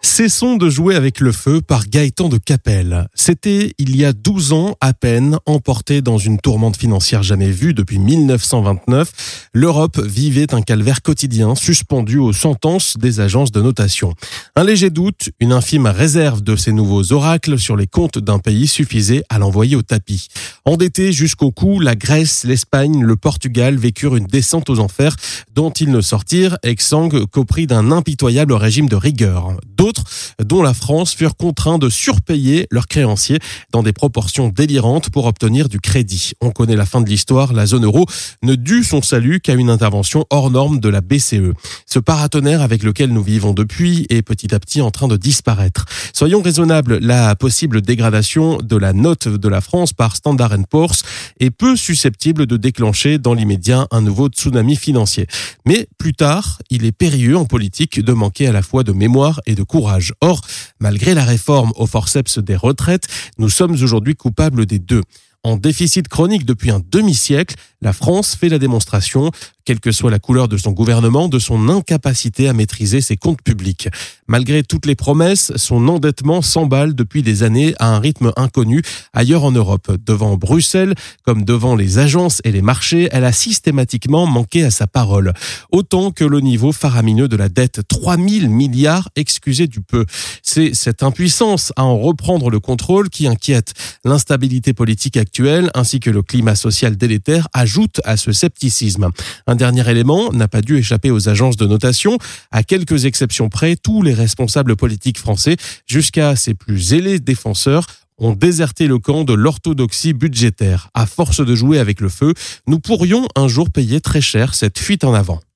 Cessons de jouer avec le feu par Gaëtan de Capelle. C'était il y a 12 ans à peine, emporté dans une tourmente financière jamais vue depuis 1929. L'Europe vivait un calvaire quotidien suspendu aux sentences des agences de notation. Un léger doute, une infime réserve de ces nouveaux oracles sur les comptes d'un pays suffisait à l'envoyer au tapis. Endettés jusqu'au cou, la Grèce, l'Espagne, le Portugal vécurent une descente aux enfers dont ils ne sortirent exsangues qu'au prix d'un impitoyable régime de rigueur. Dont la France, furent contraints de surpayer leurs créanciers dans des proportions délirantes pour obtenir du crédit. On connaît la fin de l'histoire, la zone euro ne dut son salut qu'à une intervention hors norme de la BCE. Ce paratonnerre avec lequel nous vivons depuis est petit à petit en train de disparaître. Soyons raisonnables, la possible dégradation de la note de la France par Standard Poor's est peu susceptible de déclencher dans l'immédiat un nouveau tsunami financier. Mais plus tard, il est périlleux en politique de manquer à la fois de mémoire et de courage. Or, malgré la réforme au forceps des retraites, nous sommes aujourd'hui coupables des deux. En déficit chronique depuis un demi-siècle, la France fait la démonstration quelle que soit la couleur de son gouvernement, de son incapacité à maîtriser ses comptes publics. Malgré toutes les promesses, son endettement s'emballe depuis des années à un rythme inconnu ailleurs en Europe. Devant Bruxelles, comme devant les agences et les marchés, elle a systématiquement manqué à sa parole. Autant que le niveau faramineux de la dette, 3000 milliards, excusez du peu. C'est cette impuissance à en reprendre le contrôle qui inquiète. L'instabilité politique actuelle ainsi que le climat social délétère ajoutent à ce scepticisme dernier élément n'a pas dû échapper aux agences de notation. À quelques exceptions près, tous les responsables politiques français, jusqu'à ses plus zélés défenseurs, ont déserté le camp de l'orthodoxie budgétaire. À force de jouer avec le feu, nous pourrions un jour payer très cher cette fuite en avant.